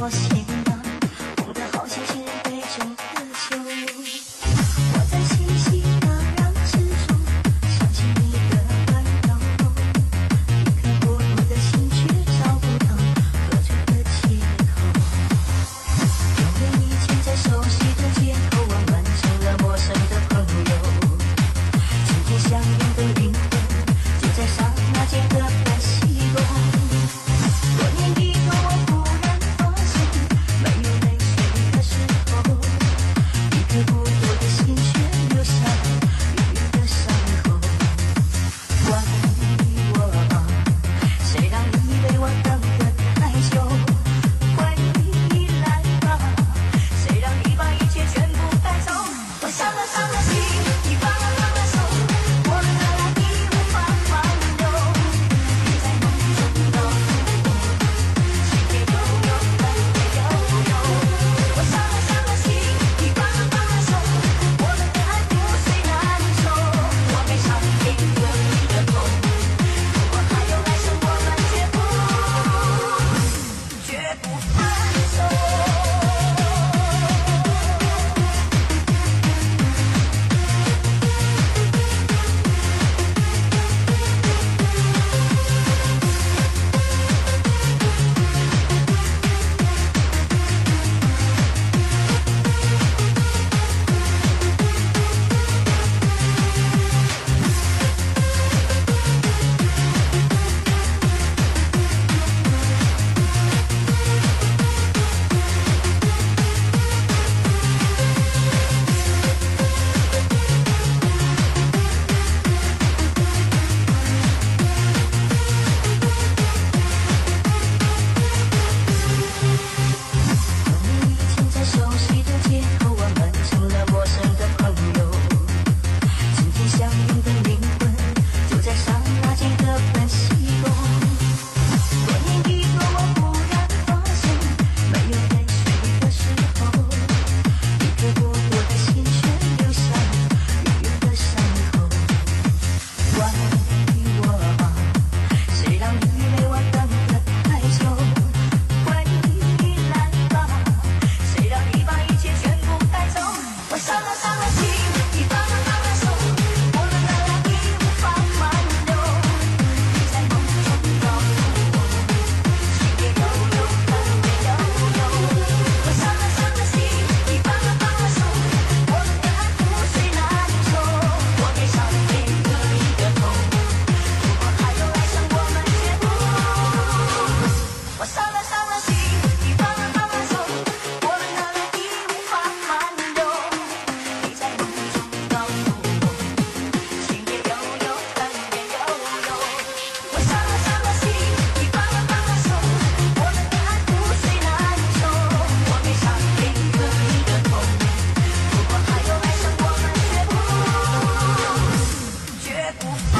ojos Yes. Oh.